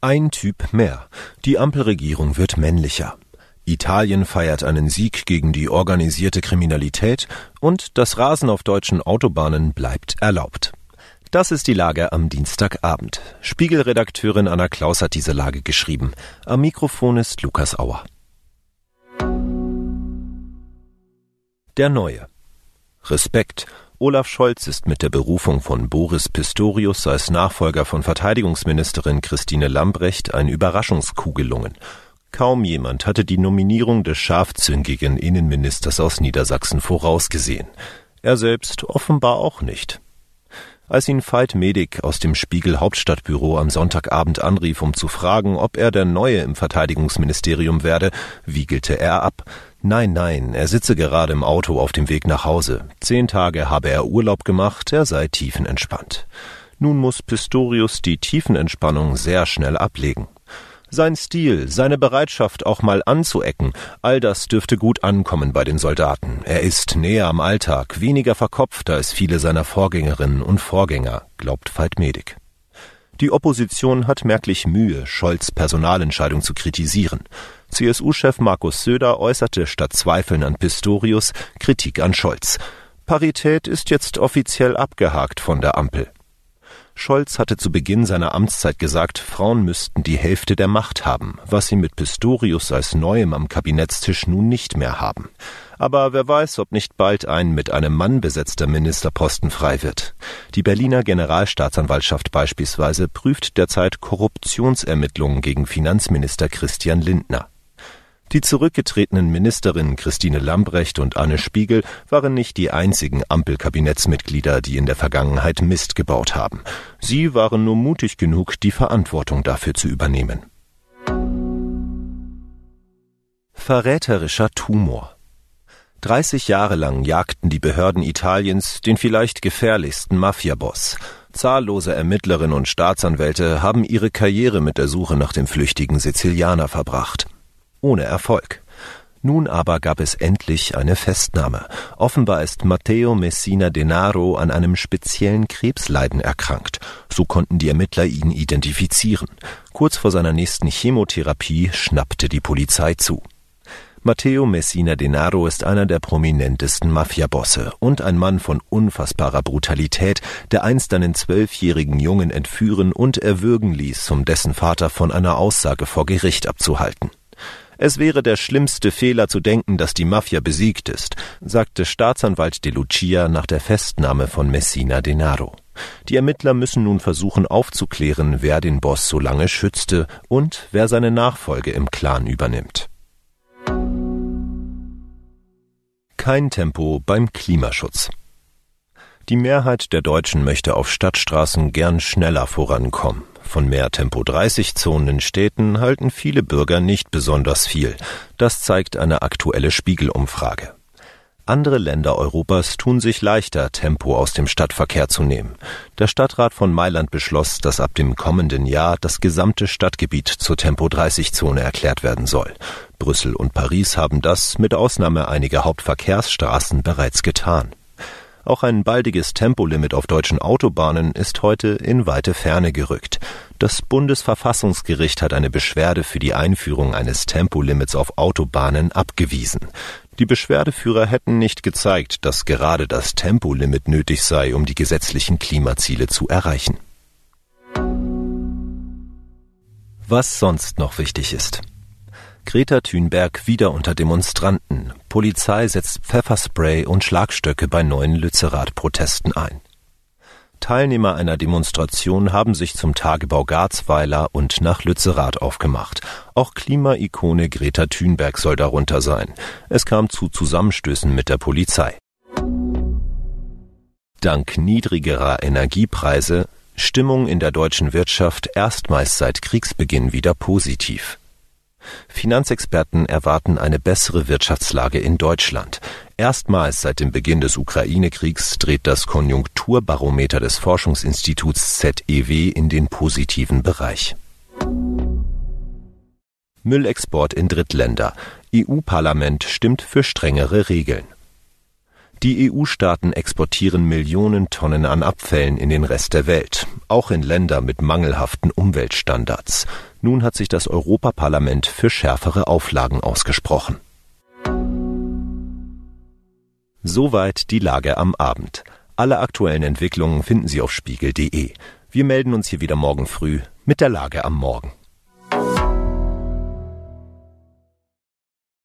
Ein Typ mehr. Die Ampelregierung wird männlicher. Italien feiert einen Sieg gegen die organisierte Kriminalität und das Rasen auf deutschen Autobahnen bleibt erlaubt. Das ist die Lage am Dienstagabend. Spiegelredakteurin Anna Klaus hat diese Lage geschrieben. Am Mikrofon ist Lukas Auer. Der Neue. Respekt Olaf Scholz ist mit der Berufung von Boris Pistorius als Nachfolger von Verteidigungsministerin Christine Lambrecht ein Überraschungskuh gelungen. Kaum jemand hatte die Nominierung des scharfzüngigen Innenministers aus Niedersachsen vorausgesehen. Er selbst offenbar auch nicht. Als ihn Veit Medik aus dem Spiegel Hauptstadtbüro am Sonntagabend anrief, um zu fragen, ob er der Neue im Verteidigungsministerium werde, wiegelte er ab. Nein, nein, er sitze gerade im Auto auf dem Weg nach Hause. Zehn Tage habe er Urlaub gemacht, er sei tiefenentspannt. Nun muss Pistorius die Tiefenentspannung sehr schnell ablegen. Sein Stil, seine Bereitschaft, auch mal anzuecken, all das dürfte gut ankommen bei den Soldaten. Er ist näher am Alltag, weniger verkopft als viele seiner Vorgängerinnen und Vorgänger, glaubt Veit Medik. Die Opposition hat merklich Mühe, Scholz Personalentscheidung zu kritisieren. CSU-Chef Markus Söder äußerte statt Zweifeln an Pistorius Kritik an Scholz. Parität ist jetzt offiziell abgehakt von der Ampel. Scholz hatte zu Beginn seiner Amtszeit gesagt, Frauen müssten die Hälfte der Macht haben, was sie mit Pistorius als Neuem am Kabinettstisch nun nicht mehr haben. Aber wer weiß, ob nicht bald ein mit einem Mann besetzter Ministerposten frei wird. Die Berliner Generalstaatsanwaltschaft beispielsweise prüft derzeit Korruptionsermittlungen gegen Finanzminister Christian Lindner. Die zurückgetretenen Ministerinnen Christine Lambrecht und Anne Spiegel waren nicht die einzigen Ampelkabinettsmitglieder, die in der Vergangenheit Mist gebaut haben. Sie waren nur mutig genug, die Verantwortung dafür zu übernehmen. Verräterischer Tumor 30 Jahre lang jagten die Behörden Italiens den vielleicht gefährlichsten Mafiaboss. Zahllose Ermittlerinnen und Staatsanwälte haben ihre Karriere mit der Suche nach dem flüchtigen Sizilianer verbracht ohne Erfolg. Nun aber gab es endlich eine Festnahme. Offenbar ist Matteo Messina Denaro an einem speziellen Krebsleiden erkrankt. So konnten die Ermittler ihn identifizieren. Kurz vor seiner nächsten Chemotherapie schnappte die Polizei zu. Matteo Messina Denaro ist einer der prominentesten Mafiabosse und ein Mann von unfassbarer Brutalität, der einst einen zwölfjährigen Jungen entführen und erwürgen ließ, um dessen Vater von einer Aussage vor Gericht abzuhalten. Es wäre der schlimmste Fehler zu denken, dass die Mafia besiegt ist, sagte Staatsanwalt De Lucia nach der Festnahme von Messina Denaro. Die Ermittler müssen nun versuchen aufzuklären, wer den Boss so lange schützte und wer seine Nachfolge im Clan übernimmt. Kein Tempo beim Klimaschutz. Die Mehrheit der Deutschen möchte auf Stadtstraßen gern schneller vorankommen. Von mehr Tempo 30 Zonen in Städten halten viele Bürger nicht besonders viel. Das zeigt eine aktuelle Spiegelumfrage. Andere Länder Europas tun sich leichter, Tempo aus dem Stadtverkehr zu nehmen. Der Stadtrat von Mailand beschloss, dass ab dem kommenden Jahr das gesamte Stadtgebiet zur Tempo 30 Zone erklärt werden soll. Brüssel und Paris haben das mit Ausnahme einiger Hauptverkehrsstraßen bereits getan. Auch ein baldiges Tempolimit auf deutschen Autobahnen ist heute in weite Ferne gerückt. Das Bundesverfassungsgericht hat eine Beschwerde für die Einführung eines Tempolimits auf Autobahnen abgewiesen. Die Beschwerdeführer hätten nicht gezeigt, dass gerade das Tempolimit nötig sei, um die gesetzlichen Klimaziele zu erreichen. Was sonst noch wichtig ist. Greta Thunberg wieder unter Demonstranten. Polizei setzt Pfefferspray und Schlagstöcke bei neuen Lützerath-Protesten ein. Teilnehmer einer Demonstration haben sich zum Tagebau Garzweiler und nach Lützerath aufgemacht. Auch Klimaikone Greta Thunberg soll darunter sein. Es kam zu Zusammenstößen mit der Polizei. Dank niedrigerer Energiepreise Stimmung in der deutschen Wirtschaft erstmals seit Kriegsbeginn wieder positiv. Finanzexperten erwarten eine bessere Wirtschaftslage in Deutschland. Erstmals seit dem Beginn des Ukraine-Kriegs dreht das Konjunkturbarometer des Forschungsinstituts ZEW in den positiven Bereich. Müllexport in Drittländer. EU-Parlament stimmt für strengere Regeln. Die EU-Staaten exportieren Millionen Tonnen an Abfällen in den Rest der Welt, auch in Länder mit mangelhaften Umweltstandards. Nun hat sich das Europaparlament für schärfere Auflagen ausgesprochen. Soweit die Lage am Abend. Alle aktuellen Entwicklungen finden Sie auf spiegel.de. Wir melden uns hier wieder morgen früh mit der Lage am Morgen.